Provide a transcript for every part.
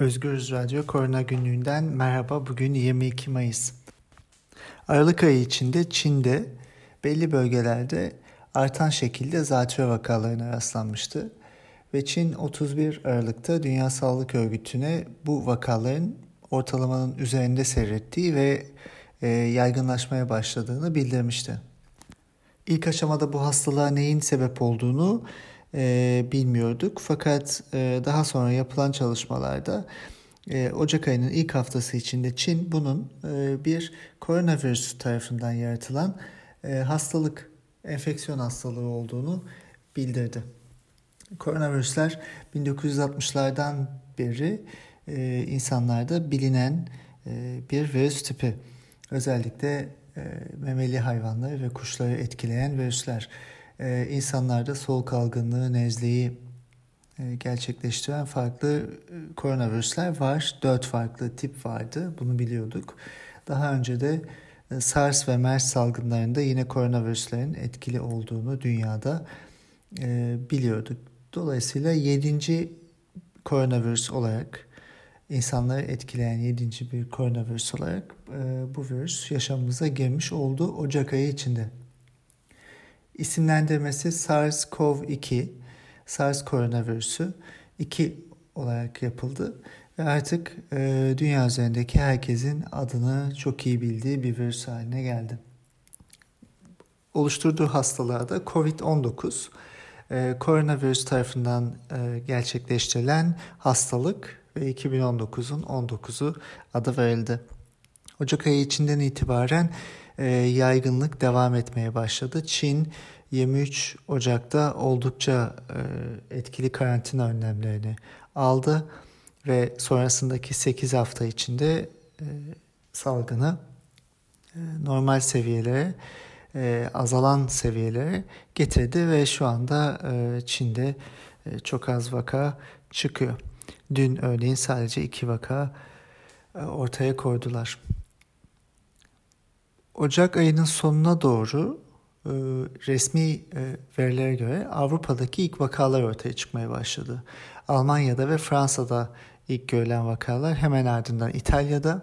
Özgürüz Radyo Korona Günlüğü'nden merhaba. Bugün 22 Mayıs. Aralık ayı içinde Çin'de belli bölgelerde artan şekilde zatürre vakalarına rastlanmıştı. Ve Çin 31 Aralık'ta Dünya Sağlık Örgütü'ne bu vakaların ortalamanın üzerinde seyrettiği ve e, yaygınlaşmaya başladığını bildirmişti. İlk aşamada bu hastalığa neyin sebep olduğunu e, bilmiyorduk. Fakat e, daha sonra yapılan çalışmalarda e, Ocak ayının ilk haftası içinde Çin bunun e, bir koronavirüs tarafından yaratılan e, hastalık, enfeksiyon hastalığı olduğunu bildirdi. Koronavirüsler 1960'lardan beri e, insanlarda bilinen e, bir virüs tipi. Özellikle e, memeli hayvanları ve kuşları etkileyen virüsler e, insanlarda soğuk algınlığı, nezleyi e, gerçekleştiren farklı e, koronavirüsler var. Dört farklı tip vardı. Bunu biliyorduk. Daha önce de e, SARS ve MERS salgınlarında yine koronavirüslerin etkili olduğunu dünyada biliyorduk. Dolayısıyla yedinci koronavirüs olarak insanları etkileyen yedinci bir koronavirüs olarak bu virüs yaşamımıza girmiş oldu Ocak ayı içinde. İsimlendirmesi SARS-CoV-2, SARS koronavirüsü 2 olarak yapıldı. Ve artık e, dünya üzerindeki herkesin adını çok iyi bildiği bir virüs haline geldi. Oluşturduğu hastalığa da COVID-19, e, koronavirüs tarafından e, gerçekleştirilen hastalık ve 2019'un 19'u adı verildi. Ocak ayı içinden itibaren e, yaygınlık devam etmeye başladı. Çin 23 Ocak'ta oldukça e, etkili karantina önlemlerini aldı ve sonrasındaki 8 hafta içinde e, salgını normal seviyelere, azalan seviyelere getirdi ve şu anda Çin'de çok az vaka çıkıyor. Dün örneğin sadece iki vaka ortaya koydular. Ocak ayının sonuna doğru e, resmi e, verilere göre Avrupa'daki ilk vakalar ortaya çıkmaya başladı. Almanya'da ve Fransa'da ilk görülen vakalar hemen ardından İtalya'da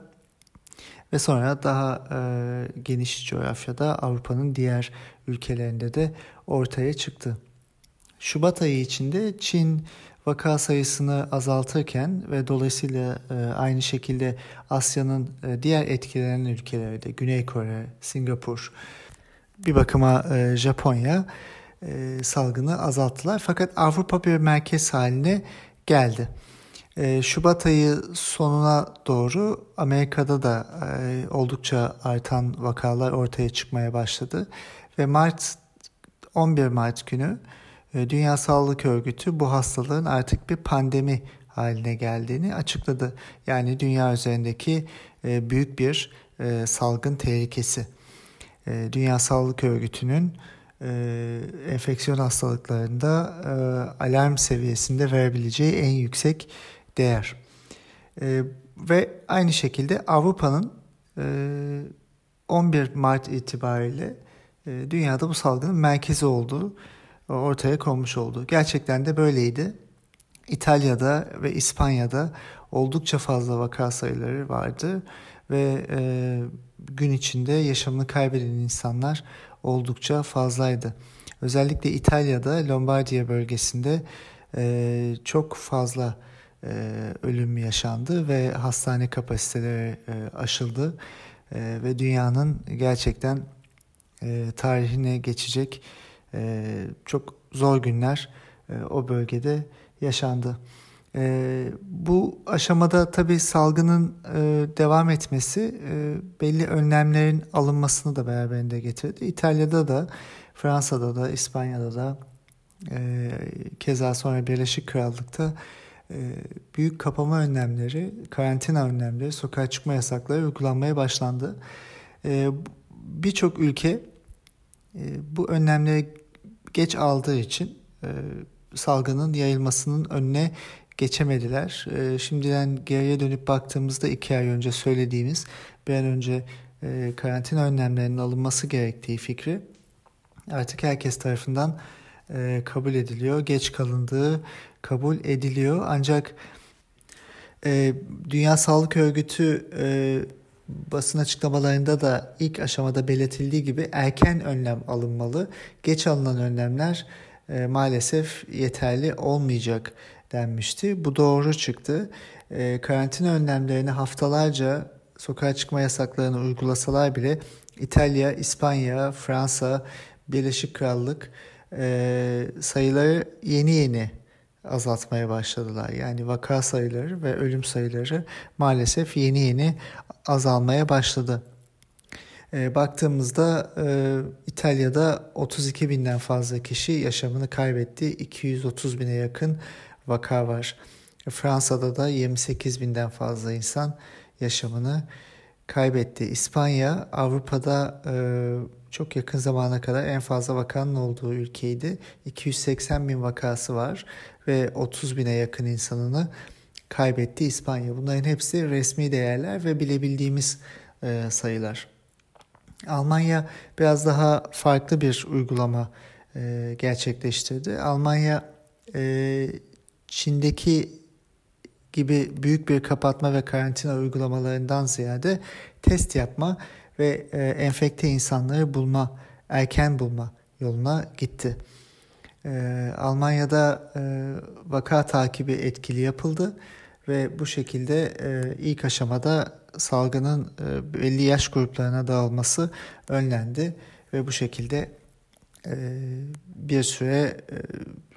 ve sonra daha e, geniş coğrafyada Avrupa'nın diğer ülkelerinde de ortaya çıktı. Şubat ayı içinde Çin vaka sayısını azaltırken ve dolayısıyla e, aynı şekilde Asya'nın e, diğer etkilenen ülkeleri de Güney Kore, Singapur, bir bakıma e, Japonya salgını azalttılar. Fakat Avrupa bir merkez haline geldi. Şubat ayı sonuna doğru Amerika'da da oldukça artan vakalar ortaya çıkmaya başladı. Ve Mart 11 Mart günü Dünya Sağlık Örgütü bu hastalığın artık bir pandemi haline geldiğini açıkladı. Yani dünya üzerindeki e, büyük bir e, salgın tehlikesi. Dünya Sağlık Örgütü'nün enfeksiyon hastalıklarında alarm seviyesinde verebileceği en yüksek değer. Ve aynı şekilde Avrupa'nın 11 Mart itibariyle dünyada bu salgının merkezi olduğu ortaya konmuş oldu. Gerçekten de böyleydi. İtalya'da ve İspanya'da oldukça fazla vaka sayıları vardı ve e, gün içinde yaşamını kaybeden insanlar oldukça fazlaydı. Özellikle İtalya'da Lombardiya bölgesinde e, çok fazla e, ölüm yaşandı ve hastane kapasiteleri e, aşıldı e, ve dünyanın gerçekten e, tarihine geçecek e, çok zor günler e, o bölgede yaşandı. E, bu aşamada tabii salgının e, devam etmesi e, belli önlemlerin alınmasını da beraberinde getirdi. İtalya'da da, Fransa'da da, İspanya'da da, keza sonra Birleşik Krallık'ta büyük kapama önlemleri, karantina önlemleri, sokağa çıkma yasakları uygulanmaya başlandı. E, Birçok ülke bu önlemleri geç aldığı için e, salgının yayılmasının önüne geçemediler. E, şimdiden geriye dönüp baktığımızda iki ay önce söylediğimiz bir an önce e, karantina önlemlerinin alınması gerektiği fikri artık herkes tarafından e, kabul ediliyor. Geç kalındığı kabul ediliyor. Ancak E, Dünya Sağlık Örgütü e, basın açıklamalarında da ilk aşamada belirtildiği gibi erken önlem alınmalı. Geç alınan önlemler e, maalesef yeterli olmayacak denmişti. Bu doğru çıktı. E, karantina önlemlerini haftalarca sokağa çıkma yasaklarını uygulasalar bile İtalya, İspanya, Fransa, Birleşik Krallık e, sayıları yeni yeni azaltmaya başladılar. Yani vaka sayıları ve ölüm sayıları maalesef yeni yeni azalmaya başladı. E, baktığımızda e, İtalya'da 32 binden fazla kişi yaşamını kaybetti. 230 bine yakın vaka var. Fransa'da da 28 binden fazla insan yaşamını kaybetti. İspanya Avrupa'da e, çok yakın zamana kadar en fazla vakanın olduğu ülkeydi. 280 bin vakası var ve 30 bine yakın insanını kaybetti İspanya. Bunların hepsi resmi değerler ve bilebildiğimiz e, sayılar. Almanya biraz daha farklı bir uygulama e, gerçekleştirdi. Almanya e, Çin'deki gibi büyük bir kapatma ve karantina uygulamalarından ziyade test yapma ve e, enfekte insanları bulma, erken bulma yoluna gitti. E, Almanya'da e, vaka takibi etkili yapıldı ve bu şekilde e, ilk aşamada salgının e, belli yaş gruplarına dağılması önlendi ve bu şekilde e, bir süre e,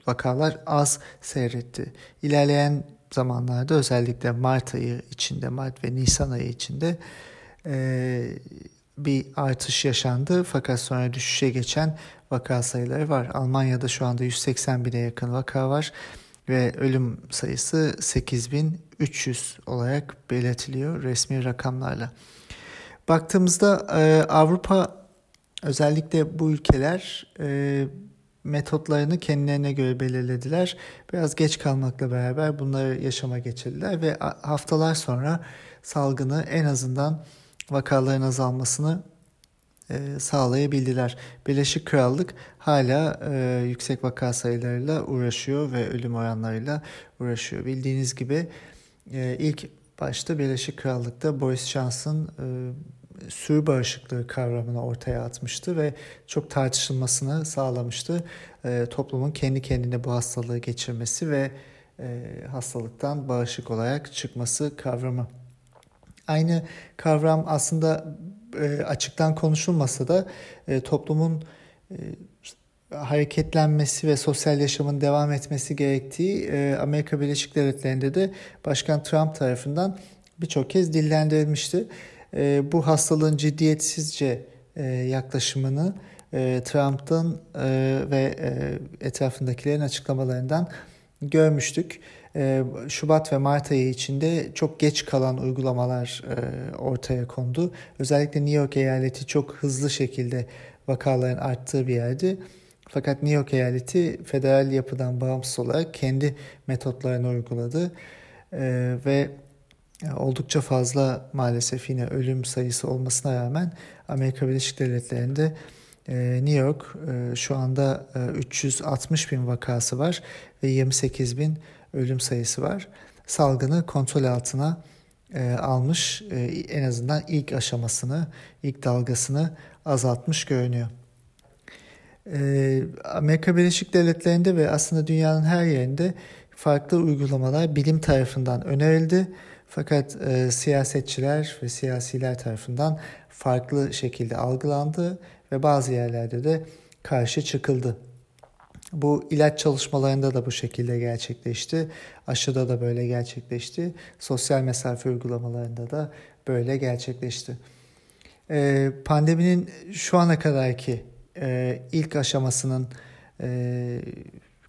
vakalar az seyretti. İlerleyen zamanlarda özellikle Mart ayı içinde, Mart ve Nisan ayı içinde e, bir artış yaşandı. Fakat sonra düşüşe geçen vaka sayıları var. Almanya'da şu anda 180 bine yakın vaka var ve ölüm sayısı 8300 olarak belirtiliyor resmi rakamlarla. Baktığımızda e, Avrupa özellikle bu ülkeler e, metotlarını kendilerine göre belirlediler. Biraz geç kalmakla beraber bunları yaşama geçirdiler ve haftalar sonra salgını en azından vakaların azalmasını e, sağlayabildiler. Birleşik Krallık hala e, yüksek vaka sayılarıyla uğraşıyor ve ölüm oranlarıyla uğraşıyor. Bildiğiniz gibi e, ilk başta Birleşik Krallık'ta Boris Johnson e, sürü bağışıklığı kavramını ortaya atmıştı ve çok tartışılmasını sağlamıştı. E, toplumun kendi kendine bu hastalığı geçirmesi ve e, hastalıktan bağışık olarak çıkması kavramı. Aynı kavram aslında e, açıktan konuşulmasa da e, toplumun e, hareketlenmesi ve sosyal yaşamın devam etmesi gerektiği e, Amerika Birleşik Devletleri'nde de Başkan Trump tarafından birçok kez dillendirilmişti e, bu hastalığın ciddiyetsizce e, yaklaşımını e, Trump'ın e, ve e, etrafındakilerin açıklamalarından görmüştük. E, Şubat ve Mart ayı içinde çok geç kalan uygulamalar e, ortaya kondu. Özellikle New York eyaleti çok hızlı şekilde vakaların arttığı bir yerdi. Fakat New York eyaleti federal yapıdan bağımsız olarak kendi metotlarını uyguladı e, ve oldukça fazla maalesef yine ölüm sayısı olmasına rağmen Amerika Birleşik Devletleri'nde e, New York e, şu anda 360 e, bin vakası var ve 28 bin ölüm sayısı var. Salgını kontrol altına almış en azından ilk aşamasını, ilk dalgasını azaltmış görünüyor. Amerika Birleşik Devletleri'nde ve aslında dünyanın her yerinde farklı uygulamalar bilim tarafından önerildi fakat e, siyasetçiler ve siyasiler tarafından farklı şekilde algılandı ve bazı yerlerde de karşı çıkıldı. Bu ilaç çalışmalarında da bu şekilde gerçekleşti. Aşıda da böyle gerçekleşti. Sosyal mesafe uygulamalarında da böyle gerçekleşti. Ee, pandeminin şu ana kadarki e, ilk aşamasının e,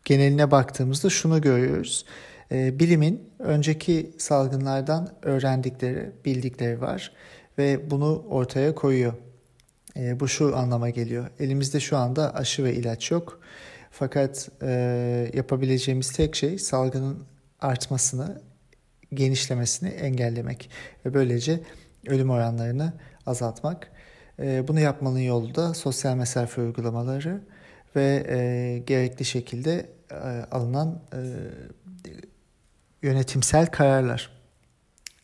geneline baktığımızda şunu görüyoruz. E, bilimin önceki salgınlardan öğrendikleri, bildikleri var ve bunu ortaya koyuyor. E, bu şu anlama geliyor. Elimizde şu anda aşı ve ilaç yok. Fakat e, yapabileceğimiz tek şey salgının artmasını, genişlemesini engellemek ve böylece ölüm oranlarını azaltmak. E, bunu yapmanın yolu da sosyal mesafe uygulamaları ve e, gerekli şekilde e, alınan e, yönetimsel kararlar.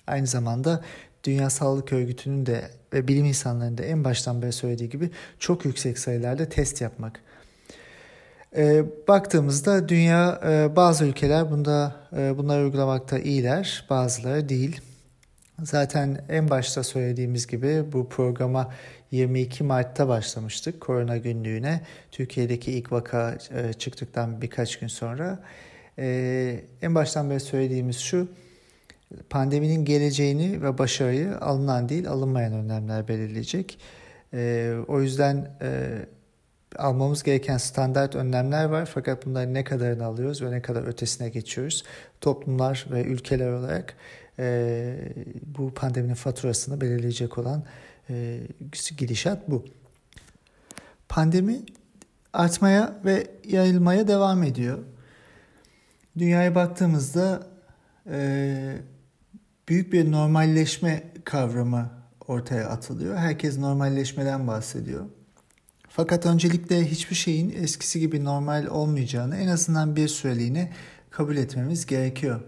Aynı zamanda Dünya Sağlık Örgütü'nün de ve bilim insanlarının da en baştan beri söylediği gibi çok yüksek sayılarda test yapmak. E, baktığımızda dünya e, bazı ülkeler bunda e, bunları uygulamakta iyiler, bazıları değil. Zaten en başta söylediğimiz gibi bu programa 22 Mart'ta başlamıştık korona günlüğüne. Türkiye'deki ilk vaka e, çıktıktan birkaç gün sonra. E, en baştan beri söylediğimiz şu, pandeminin geleceğini ve başarıyı alınan değil alınmayan önlemler belirleyecek. E, o yüzden almamız gereken standart önlemler var fakat bunların ne kadarını alıyoruz ve ne kadar ötesine geçiyoruz. Toplumlar ve ülkeler olarak bu pandeminin faturasını belirleyecek olan e, gidişat bu. Pandemi artmaya ve yayılmaya devam ediyor. Dünyaya baktığımızda e, büyük bir normalleşme kavramı ortaya atılıyor. Herkes normalleşmeden bahsediyor. Fakat öncelikle hiçbir şeyin eskisi gibi normal olmayacağını en azından bir süreliğine kabul etmemiz gerekiyor.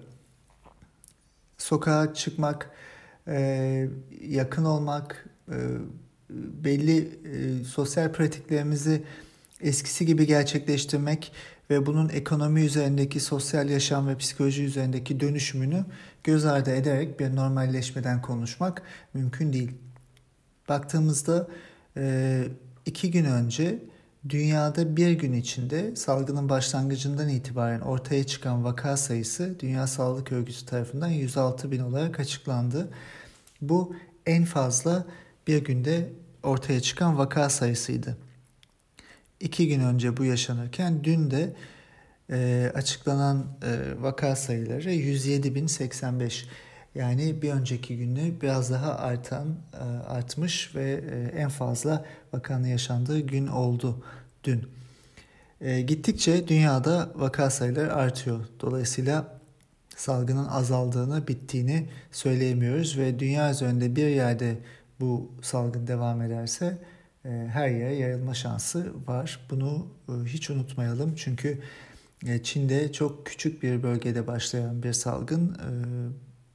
Sokağa çıkmak, e, yakın olmak, e, belli e, sosyal pratiklerimizi eskisi gibi gerçekleştirmek ve bunun ekonomi üzerindeki sosyal yaşam ve psikoloji üzerindeki dönüşümünü göz ardı ederek bir normalleşmeden konuşmak mümkün değil. Baktığımızda iki gün önce dünyada bir gün içinde salgının başlangıcından itibaren ortaya çıkan vaka sayısı Dünya Sağlık Örgütü tarafından 106 bin olarak açıklandı. Bu en fazla bir günde ortaya çıkan vaka sayısıydı. İki gün önce bu yaşanırken dün de e, açıklanan e, vaka sayıları 107.085. Yani bir önceki günde biraz daha artan e, artmış ve e, en fazla vakanın yaşandığı gün oldu dün. E, gittikçe dünyada vaka sayıları artıyor. Dolayısıyla salgının azaldığını, bittiğini söyleyemiyoruz ve dünya üzerinde bir yerde bu salgın devam ederse her yere yayılma şansı var. Bunu hiç unutmayalım çünkü Çin'de çok küçük bir bölgede başlayan bir salgın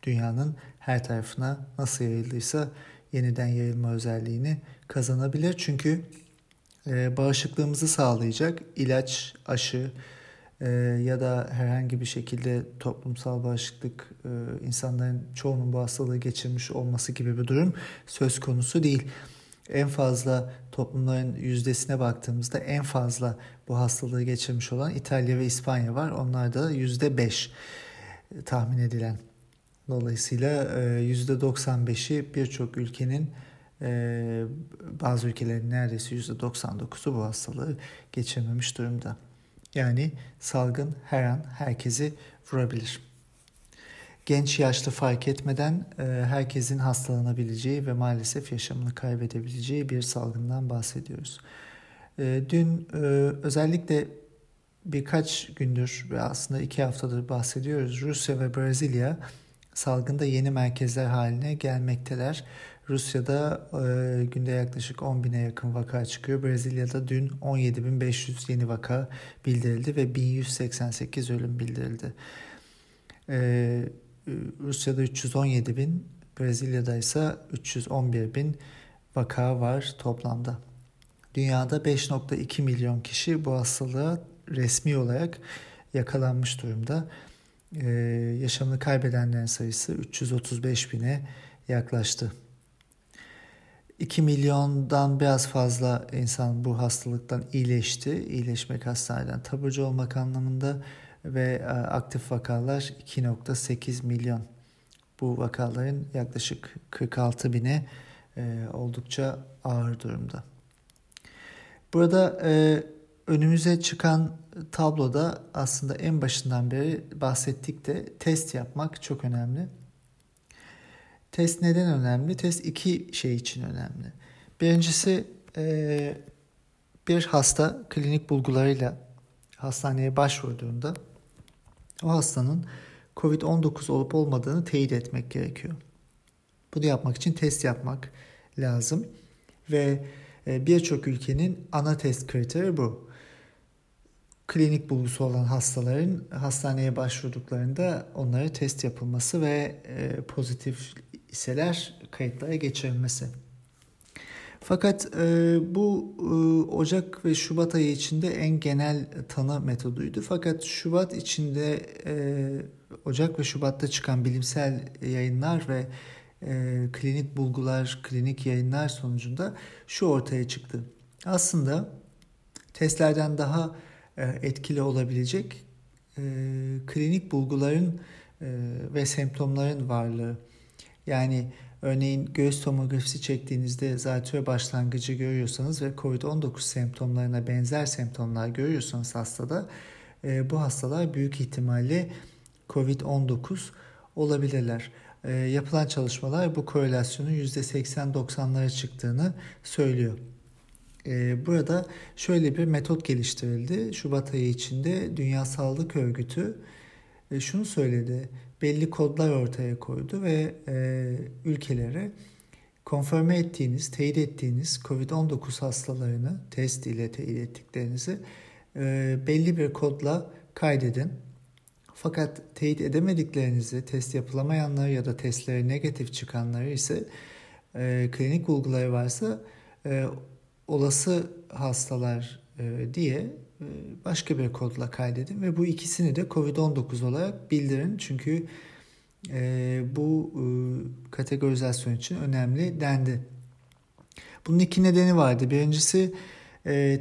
dünyanın her tarafına nasıl yayıldıysa yeniden yayılma özelliğini kazanabilir. Çünkü bağışıklığımızı sağlayacak ilaç, aşı, e, ya da herhangi bir şekilde toplumsal bağışıklık e, insanların çoğunun bu hastalığı geçirmiş olması gibi bir durum söz konusu değil. En fazla toplumların yüzdesine baktığımızda en fazla bu hastalığı geçirmiş olan İtalya ve İspanya var. Onlar da yüzde beş tahmin edilen. Dolayısıyla yüzde 95'i birçok ülkenin bazı ülkelerin neredeyse yüzde 99'u bu hastalığı geçirmemiş durumda. Yani salgın her an herkesi vurabilir. Genç yaşlı fark etmeden herkesin hastalanabileceği ve maalesef yaşamını kaybedebileceği bir salgından bahsediyoruz. Dün özellikle birkaç gündür ve aslında iki haftadır bahsediyoruz. Rusya ve Brezilya salgında yeni merkezler haline gelmekteler. Rusya'da e, günde yaklaşık 10 bine yakın vaka çıkıyor. Brezilya'da dün 17.500 yeni vaka bildirildi ve 1188 ölüm bildirildi. E, Rusya'da 317 bin, Brezilya'da ise 311 bin vaka var toplamda. Dünyada 5.2 milyon kişi bu hastalığa resmi olarak yakalanmış durumda. Ee, yaşamını kaybedenlerin sayısı 335 bine yaklaştı. 2 milyondan biraz fazla insan bu hastalıktan iyileşti. İyileşmek hastaneden taburcu olmak anlamında ve e, aktif vakalar 2.8 milyon. Bu vakaların yaklaşık 46 bine e, oldukça ağır durumda. Burada e, önümüze çıkan tabloda aslında en başından beri bahsettik de test yapmak çok önemli. Test neden önemli? Test iki şey için önemli. Birincisi e, bir hasta klinik bulgularıyla hastaneye başvurduğunda o hastanın COVID-19 olup olmadığını teyit etmek gerekiyor. Bunu yapmak için test yapmak lazım ve e, birçok ülkenin ana test kriteri bu. Klinik bulgusu olan hastaların hastaneye başvurduklarında onlara test yapılması ve e, pozitif iseler kayıtlara geçirilmesi. Fakat e, bu e, Ocak ve Şubat ayı içinde en genel tanı metoduydu. Fakat Şubat içinde e, Ocak ve Şubat'ta çıkan bilimsel yayınlar ve e, klinik bulgular, klinik yayınlar sonucunda şu ortaya çıktı. Aslında testlerden daha etkili olabilecek e, klinik bulguların e, ve semptomların varlığı. Yani örneğin göğüs tomografisi çektiğinizde zatürre başlangıcı görüyorsanız ve COVID-19 semptomlarına benzer semptomlar görüyorsanız hastada bu hastalar büyük ihtimalle COVID-19 olabilirler. yapılan çalışmalar bu korelasyonun %80-90'lara çıktığını söylüyor. Ee, burada şöyle bir metot geliştirildi. Şubat ayı içinde Dünya Sağlık Örgütü e, şunu söyledi. Belli kodlar ortaya koydu ve e, ülkelere konfirme ettiğiniz, teyit ettiğiniz COVID-19 hastalarını test ile teyit ettiklerinizi e, belli bir kodla kaydedin. Fakat teyit edemediklerinizi, test yapılamayanları ya da testleri negatif çıkanları ise klinik bulguları varsa olası hastalar e, diye e, başka bir kodla kaydedin ve bu ikisini de COVID-19 olarak bildirin. Çünkü e, bu kategorizasyon için önemli dendi. Bunun iki nedeni vardı. Birincisi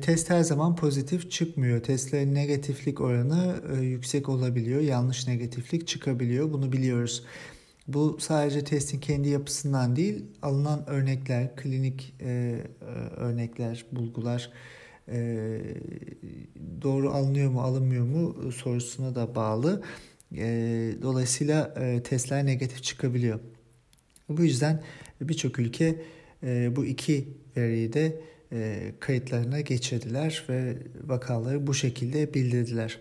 test her zaman pozitif çıkmıyor. Testlerin negatiflik oranı yüksek olabiliyor. Yanlış negatiflik çıkabiliyor. Bunu biliyoruz. Bu sadece testin kendi yapısından değil, alınan örnekler, klinik e, e, örnekler, bulgular e, doğru alınıyor mu, alınmıyor mu sorusuna da bağlı. E, dolayısıyla e, testler negatif çıkabiliyor. Bu yüzden birçok ülke e, bu iki veriyi de e, kayıtlarına geçirdiler ve vakaları bu şekilde bildirdiler.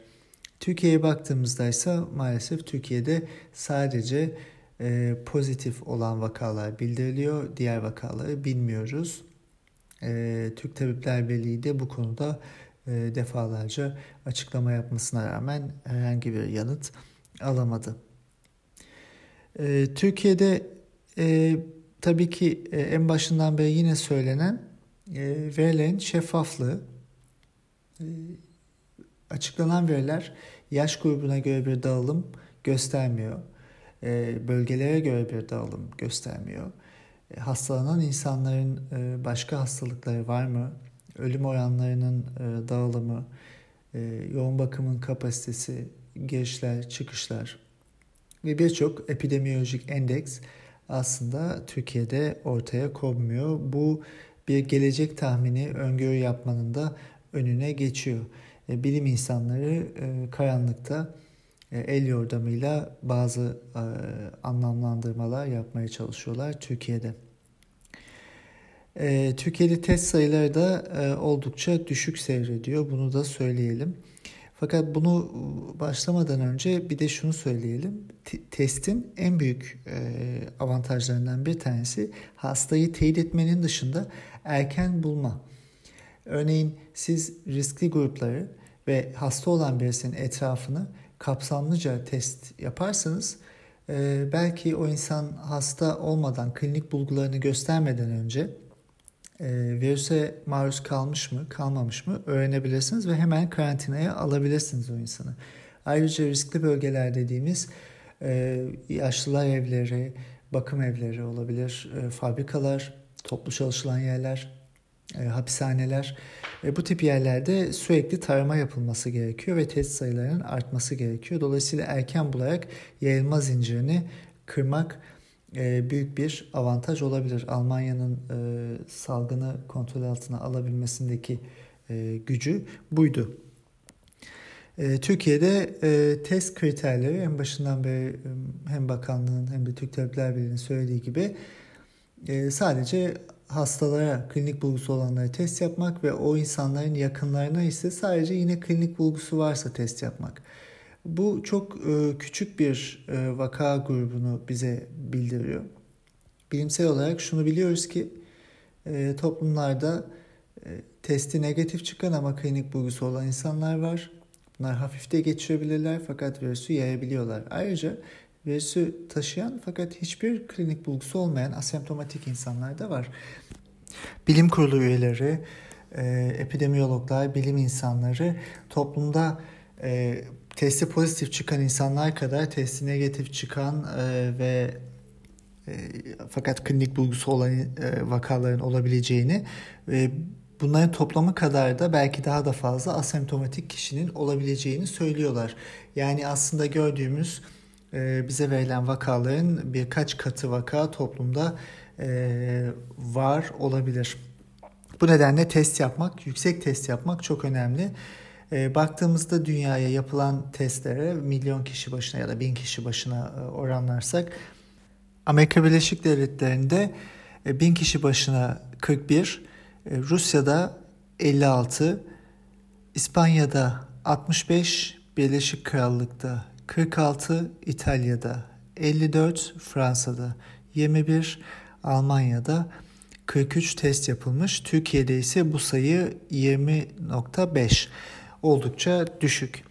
Türkiye'ye baktığımızda ise maalesef Türkiye'de sadece e, pozitif olan vakalar bildiriliyor. Diğer vakaları bilmiyoruz. E, Türk Tabipler Birliği de bu konuda e, defalarca açıklama yapmasına rağmen herhangi bir yanıt alamadı. E, Türkiye'de e, tabii ki e, en başından beri yine söylenen e, verilerin şeffaflığı, e, açıklanan veriler yaş grubuna göre bir dağılım göstermiyor. E, bölgelere göre bir dağılım göstermiyor. E, hastalanan insanların e, başka hastalıkları var mı? Ölüm oranlarının dağılımı, yoğun bakımın kapasitesi, girişler, çıkışlar ve birçok epidemiolojik endeks aslında Türkiye'de ortaya konmuyor. Bu bir gelecek tahmini, öngörü yapmanın da önüne geçiyor. Bilim insanları karanlıkta el yordamıyla bazı e, anlamlandırmalar yapmaya çalışıyorlar Türkiye'de. E, Türkiye'de test sayıları da oldukça düşük seyrediyor. Bunu da söyleyelim. Fakat bunu başlamadan önce bir de şunu söyleyelim. testin en büyük avantajlarından bir tanesi hastayı teyit etmenin dışında erken bulma. Örneğin siz riskli grupları ve hasta olan birisinin etrafını kapsamlıca test yaparsanız e, belki o insan hasta olmadan klinik bulgularını göstermeden önce e, virüse maruz kalmış mı kalmamış mı öğrenebilirsiniz ve hemen karantinaya alabilirsiniz o insanı. Ayrıca riskli bölgeler dediğimiz e, yaşlılar evleri, bakım evleri olabilir, e, fabrikalar, toplu çalışılan yerler, e, hapishaneler ve bu tip yerlerde sürekli tarama yapılması gerekiyor ve test sayılarının artması gerekiyor. Dolayısıyla erken bularak yayılma zincirini kırmak e, büyük bir avantaj olabilir. Almanya'nın e, salgını kontrol altına alabilmesindeki e, gücü buydu. E, Türkiye'de e, test kriterleri en başından beri e, hem bakanlığın hem de Türk Tabipler Birliği'nin söylediği gibi e, sadece hastalara klinik bulgusu olanlara test yapmak ve o insanların yakınlarına ise sadece yine klinik bulgusu varsa test yapmak. Bu çok e, küçük bir e, vaka grubunu bize bildiriyor. Bilimsel olarak şunu biliyoruz ki e, toplumlarda testi negatif çıkan ama klinik bulgusu olan insanlar var. Bunlar hafif de geçirebilirler fakat virüsü yayabiliyorlar. Ayrıca virüsü taşıyan fakat hiçbir klinik bulgusu olmayan asemptomatik insanlar da var. Bilim kurulu üyeleri, e, epidemiyologlar, bilim insanları toplumda e, testi pozitif çıkan insanlar kadar testi negatif çıkan e, ve e, fakat klinik bulgusu olan vakaların olabileceğini ve bunların toplamı kadar da belki daha da fazla asemptomatik kişinin olabileceğini söylüyorlar. Yani aslında gördüğümüz bize verilen vakaların birkaç katı vaka toplumda e, var olabilir. Bu nedenle test yapmak, yüksek test yapmak çok önemli. E, baktığımızda dünyaya yapılan testlere milyon kişi başına ya da bin kişi başına e, oranlarsak Amerika Birleşik Devletleri'nde e, bin kişi başına 41, e, Rusya'da 56, İspanya'da 65, Birleşik Krallık'ta 46, İtalya'da 54, Fransa'da 21, Almanya'da 43 test yapılmış. Türkiye'de ise bu sayı 20.5 oldukça düşük.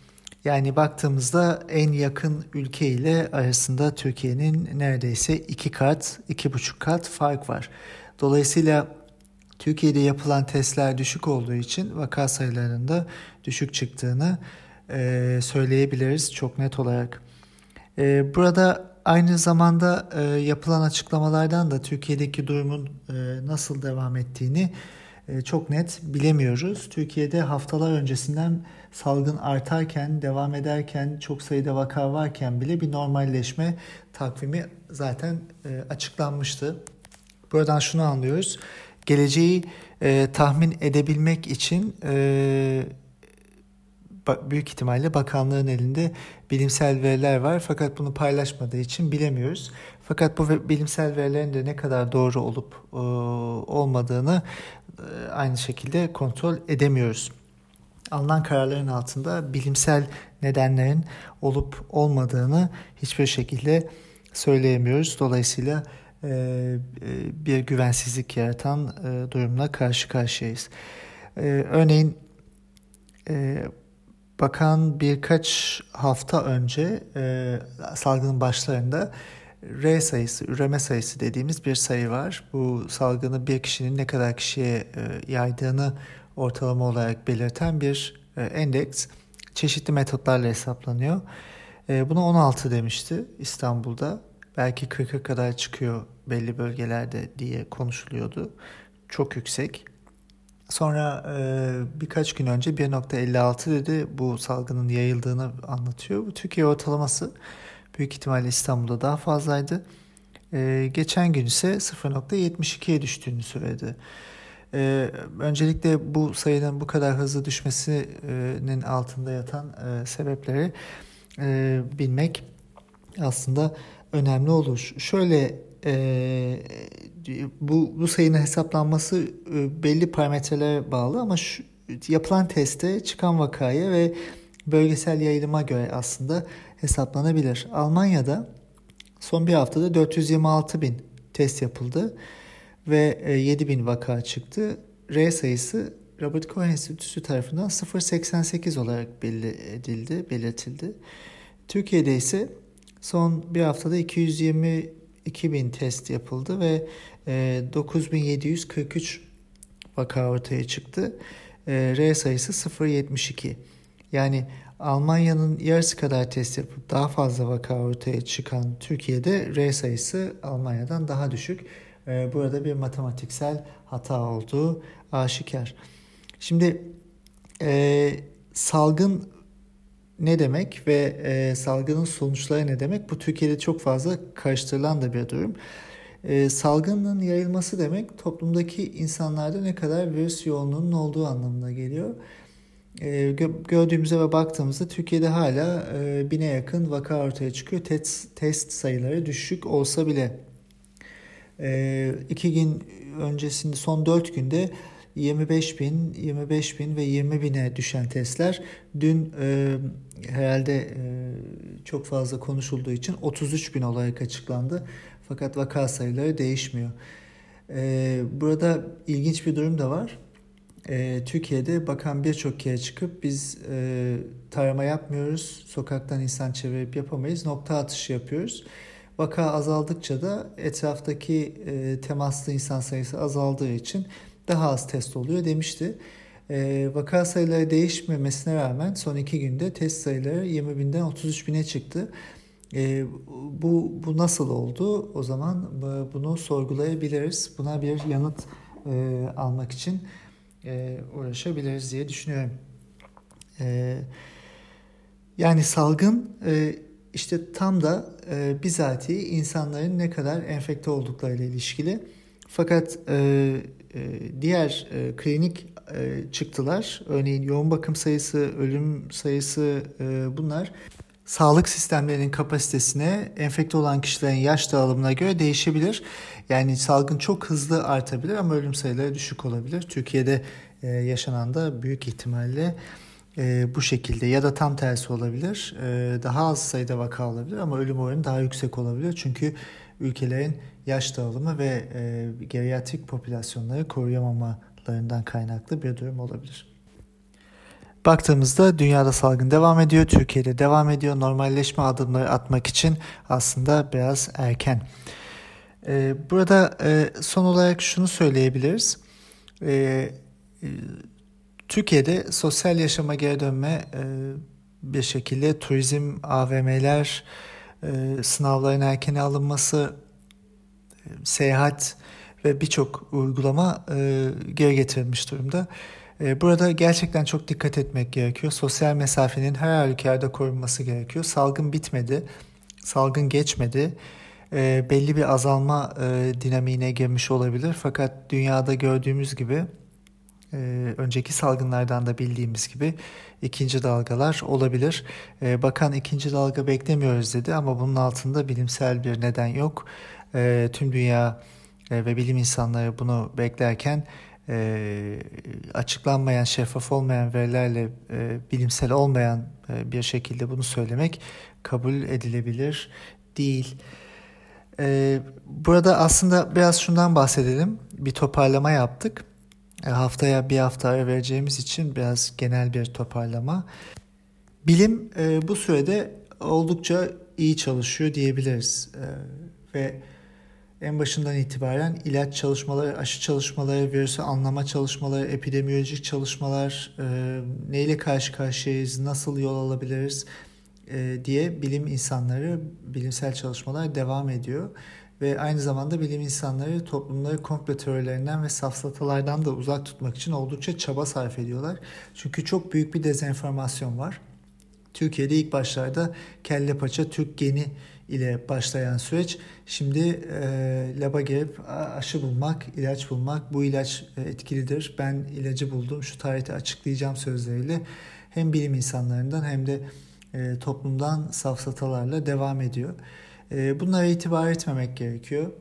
Yani baktığımızda en yakın ülke ile arasında Türkiye'nin neredeyse iki kat, iki buçuk kat fark var. Dolayısıyla Türkiye'de yapılan testler düşük olduğu için vaka sayılarında düşük çıktığını e, söyleyebiliriz çok net olarak. E, burada aynı zamanda e, yapılan açıklamalardan da Türkiye'deki durumun e, nasıl devam ettiğini e, çok net bilemiyoruz. Türkiye'de haftalar öncesinden salgın artarken, devam ederken, çok sayıda vaka varken bile bir normalleşme takvimi zaten e, açıklanmıştı. Buradan şunu anlıyoruz. Geleceği e, tahmin edebilmek için e, büyük ihtimalle bakanlığın elinde bilimsel veriler var fakat bunu paylaşmadığı için bilemiyoruz. Fakat bu bilimsel verilerin de ne kadar doğru olup e, olmadığını e, aynı şekilde kontrol edemiyoruz. Alınan kararların altında bilimsel nedenlerin olup olmadığını hiçbir şekilde söyleyemiyoruz. Dolayısıyla e, bir güvensizlik yaratan durumla karşı karşıyayız. Örneğin bakan birkaç hafta önce salgının başlarında R sayısı, üreme sayısı dediğimiz bir sayı var. Bu salgını bir kişinin ne kadar kişiye e, yaydığını ortalama olarak belirten bir e, endeks. Çeşitli metotlarla hesaplanıyor. E, buna 16 demişti İstanbul'da. Belki 40'a kadar çıkıyor belli bölgelerde diye konuşuluyordu. Çok yüksek. Sonra birkaç gün önce 1.56 dedi bu salgının yayıldığını anlatıyor. Bu Türkiye ortalaması Büyük ihtimalle İstanbul'da daha fazlaydı. E, geçen gün ise 0.72'ye düştüğünü söyledi. E, öncelikle bu sayının bu kadar hızlı düşmesinin altında yatan e, sebepleri e, bilmek aslında önemli olur. Şöyle e, bu, bu sayının hesaplanması e, belli parametrelere bağlı ama şu, yapılan teste çıkan vakaya ve bölgesel yayılıma göre aslında hesaplanabilir. Almanya'da son bir haftada 426 bin test yapıldı ve 7 e, bin vaka çıktı. R sayısı Robert Koch Enstitüsü tarafından 0.88 olarak belli edildi, belirtildi. Türkiye'de ise son bir haftada 222 bin test yapıldı ve 9743 e, vaka ortaya çıktı. E, R sayısı 0.72. Yani Almanya'nın yarısı kadar test yapıp daha fazla vaka ortaya çıkan Türkiye'de R sayısı Almanya'dan daha düşük. Ee, burada bir matematiksel hata olduğu aşikar. Şimdi e, salgın ne demek ve e, salgının sonuçları ne demek? Bu Türkiye'de çok fazla karıştırılan da bir durum. E, salgının yayılması demek toplumdaki insanlarda ne kadar virüs yoğunluğunun olduğu anlamına geliyor e, gördüğümüzde ve baktığımızda Türkiye'de hala e, bine yakın vaka ortaya çıkıyor. Test, test sayıları düşük olsa bile e, iki gün öncesinde son dört günde 25 bin, 25 bin ve 20 bine düşen testler dün e, herhalde e, çok fazla konuşulduğu için 33 bin olarak açıklandı. Fakat vaka sayıları değişmiyor. E, burada ilginç bir durum da var e, Türkiye'de bakan birçok kere çıkıp biz e, tarama yapmıyoruz, sokaktan insan çevirip yapamayız, nokta atışı yapıyoruz. Vaka azaldıkça da etraftaki e, temaslı insan sayısı azaldığı için daha az test oluyor demişti. E, vaka sayıları değişmemesine rağmen son iki günde test sayıları 20 binden 33 bine çıktı. E, bu, bu nasıl oldu? O zaman bunu sorgulayabiliriz. Buna bir yanıt e, almak için e, uğraşabiliriz diye düşünüyorum. E, yani salgın e, işte tam da e, bizatihi insanların ne kadar enfekte olduklarıyla ilişkili. Fakat e, e, diğer e, klinik e, çıktılar, örneğin yoğun bakım sayısı, ölüm sayısı e, bunlar sağlık sistemlerinin kapasitesine enfekte olan kişilerin yaş dağılımına göre değişebilir. Yani salgın çok hızlı artabilir ama ölüm sayıları düşük olabilir. Türkiye'de e, yaşanan da büyük ihtimalle e, bu şekilde ya da tam tersi olabilir. E, daha az sayıda vaka olabilir ama ölüm oranı daha yüksek olabilir. Çünkü ülkelerin yaş dağılımı ve e, geriatrik popülasyonları koruyamamalarından kaynaklı bir durum olabilir. Baktığımızda dünyada salgın devam ediyor, Türkiye'de devam ediyor. Normalleşme adımları atmak için aslında biraz erken. Ee, burada e, son olarak şunu söyleyebiliriz. Ee, e, Türkiye'de sosyal yaşama geri dönme e, bir şekilde turizm, AVM'ler, sınavların erkene alınması, seyahat ve birçok uygulama geri getirilmiş durumda. Ee, burada gerçekten çok dikkat etmek gerekiyor. Sosyal mesafenin her halükarda korunması gerekiyor. Salgın bitmedi, salgın geçmedi. Ee, belli bir azalma e, dinamiğine girmiş olabilir. Fakat dünyada gördüğümüz gibi e, önceki salgınlardan da bildiğimiz gibi ikinci dalgalar olabilir. Ee, bakan ikinci dalga beklemiyoruz dedi ama bunun altında bilimsel bir neden yok. Tüm dünya e, ve bilim insanları bunu beklerken e, açıklanmayan, şeffaf olmayan verilerle e, bilimsel olmayan e, bir şekilde bunu söylemek kabul edilebilir değil. E, burada aslında biraz şundan bahsedelim. Bir toparlama yaptık. E, haftaya bir hafta ara vereceğimiz için biraz genel bir toparlama. Bilim e, bu sürede oldukça iyi çalışıyor diyebiliriz. E, ve en başından itibaren ilaç çalışmaları, aşı çalışmaları, virüsü anlama çalışmaları, epidemiyolojik çalışmalar, neyle karşı karşıyayız, nasıl yol alabiliriz diye bilim insanları, bilimsel çalışmalar devam ediyor. Ve aynı zamanda bilim insanları toplumları komplo teorilerinden ve safsatalardan da uzak tutmak için oldukça çaba sarf ediyorlar. Çünkü çok büyük bir dezenformasyon var. Türkiye'de ilk başlarda kelle paça Türk geni ile başlayan süreç şimdi e, laba gelip aşı bulmak, ilaç bulmak, bu ilaç etkilidir, ben ilacı buldum, şu tarihte açıklayacağım sözleriyle hem bilim insanlarından hem de e, toplumdan safsatalarla devam ediyor. E, bunlara itibar etmemek gerekiyor.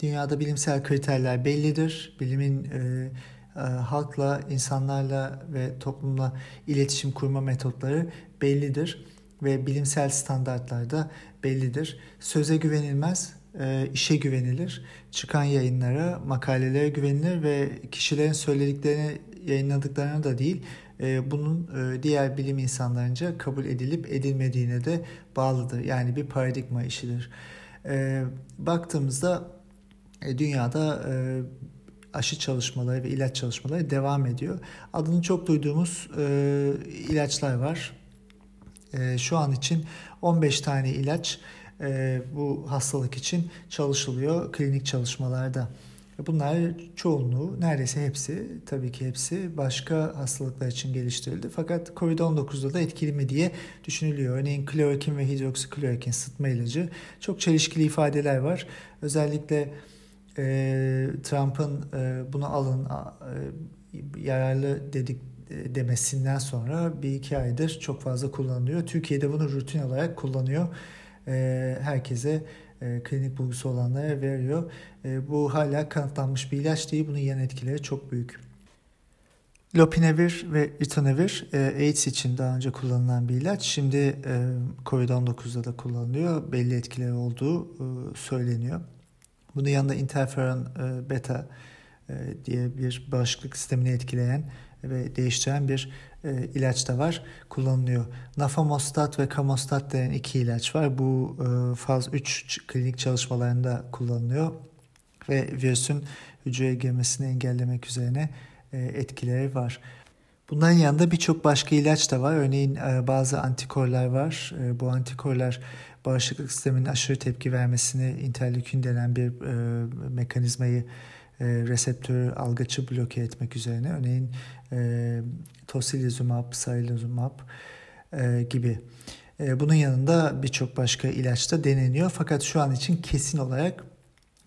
Dünyada bilimsel kriterler bellidir. Bilimin e, e, halkla, insanlarla ve toplumla iletişim kurma metotları bellidir ve bilimsel standartlar da bellidir. Söze güvenilmez, e, işe güvenilir. Çıkan yayınlara, makalelere güvenilir ve kişilerin söylediklerini yayınladıklarına da değil, bunun e, diğer bilim insanlarınca kabul edilip edilmediğine de bağlıdır. Yani bir paradigma işidir. Baktığımızda dünyada aşı çalışmaları ve ilaç çalışmaları devam ediyor. Adını çok duyduğumuz ilaçlar var. Şu an için 15 tane ilaç e, bu hastalık için çalışılıyor klinik çalışmalarda. Bunlar çoğunluğu, neredeyse hepsi, tabii ki hepsi başka hastalıklar için geliştirildi. Fakat COVID-19'da da etkili mi diye düşünülüyor. Örneğin klorokin ve hidroksiklorokin sıtma ilacı çok çelişkili ifadeler var. Özellikle e, Trump'ın e, bunu alın, e, yararlı dedik e, demesinden sonra bir iki aydır çok fazla kullanılıyor. Türkiye'de bunu rutin olarak kullanıyor. E, herkese e, klinik bulgusu olanlara veriyor. Bu hala kanıtlanmış bir ilaç değil. Bunun yan etkileri çok büyük. Lopinavir ve ritonavir AIDS için daha önce kullanılan bir ilaç. Şimdi COVID-19'da da kullanılıyor. Belli etkileri olduğu söyleniyor. Bunun yanında interferon beta diye bir bağışıklık sistemini etkileyen ve değiştiren bir e, ilaç da var kullanılıyor. Nafamostat ve Kamostat denen iki ilaç var. Bu e, faz 3 klinik çalışmalarında kullanılıyor ve virüsün hücreye girmesini engellemek üzerine e, etkileri var. Bunların yanında birçok başka ilaç da var. Örneğin e, bazı antikorlar var. E, bu antikorlar bağışıklık sisteminin aşırı tepki vermesini interleukin denen bir e, mekanizmayı e, reseptörü algıcı bloke etmek üzerine. Örneğin e, tocilizumab, sarilizumab e, gibi. E, bunun yanında birçok başka ilaç da deneniyor. Fakat şu an için kesin olarak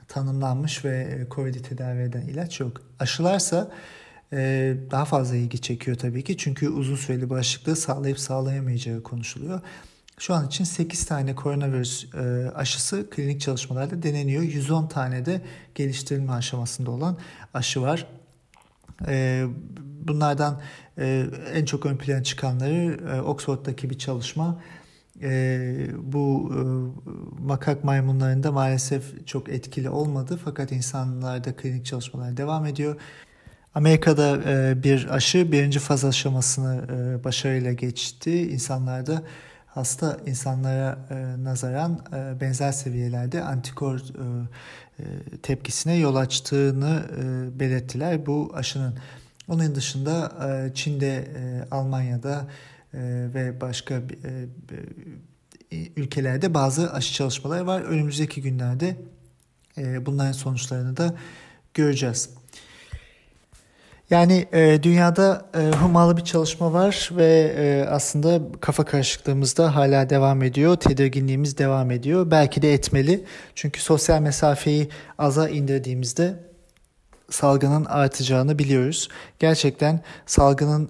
tanımlanmış ve e, COVID'i tedavi eden ilaç yok. Aşılarsa e, daha fazla ilgi çekiyor tabii ki. Çünkü uzun süreli bağışıklığı sağlayıp sağlayamayacağı konuşuluyor. Şu an için 8 tane koronavirüs e, aşısı klinik çalışmalarda deneniyor. 110 tane de geliştirilme aşamasında olan aşı var. E, bunlardan e, en çok ön plana çıkanları Oxford'daki bir çalışma. Bu makak maymunlarında maalesef çok etkili olmadı fakat insanlarda klinik çalışmalar devam ediyor. Amerika'da bir aşı birinci faz aşamasını başarıyla geçti. İnsanlarda hasta insanlara e, nazaran e, benzer seviyelerde antikor e, e, tepkisine yol açtığını e, belirttiler bu aşının. Onun dışında e, Çin'de, e, Almanya'da e, ve başka e, ülkelerde bazı aşı çalışmaları var. Önümüzdeki günlerde e, bunların sonuçlarını da göreceğiz. Yani e, dünyada e, hummalı bir çalışma var ve e, aslında kafa karışıklığımız da hala devam ediyor. Tedirginliğimiz devam ediyor. Belki de etmeli. Çünkü sosyal mesafeyi aza indirdiğimizde salgının artacağını biliyoruz. Gerçekten salgının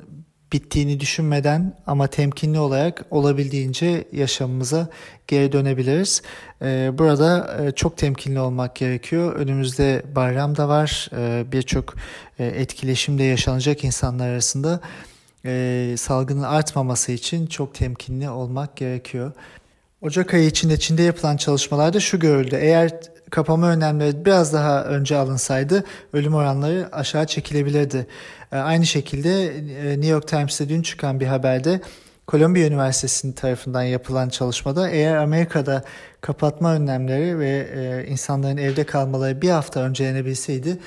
bittiğini düşünmeden ama temkinli olarak olabildiğince yaşamımıza geri dönebiliriz. Ee, burada e, çok temkinli olmak gerekiyor. Önümüzde bayram da var. Ee, birçok e, etkileşim de yaşanacak insanlar arasında. Ee, salgının artmaması için çok temkinli olmak gerekiyor. Ocak ayı içinde Çin'de yapılan çalışmalarda şu görüldü. Eğer kapama önlemleri biraz daha önce alınsaydı ölüm oranları aşağı çekilebilirdi. E, aynı şekilde e, New York Times'te dün çıkan bir haberde Kolombiya Üniversitesi tarafından yapılan çalışmada eğer Amerika'da kapatma önlemleri ve e, insanların evde kalmaları bir hafta öncelenebilseydi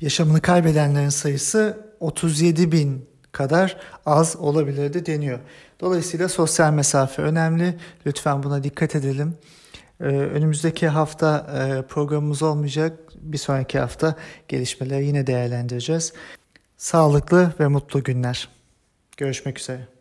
yaşamını kaybedenlerin sayısı 37 bin kadar az olabilirdi deniyor. Dolayısıyla sosyal mesafe önemli. Lütfen buna dikkat edelim. Ee, önümüzdeki hafta e, programımız olmayacak. Bir sonraki hafta gelişmeleri yine değerlendireceğiz. Sağlıklı ve mutlu günler. Görüşmek üzere.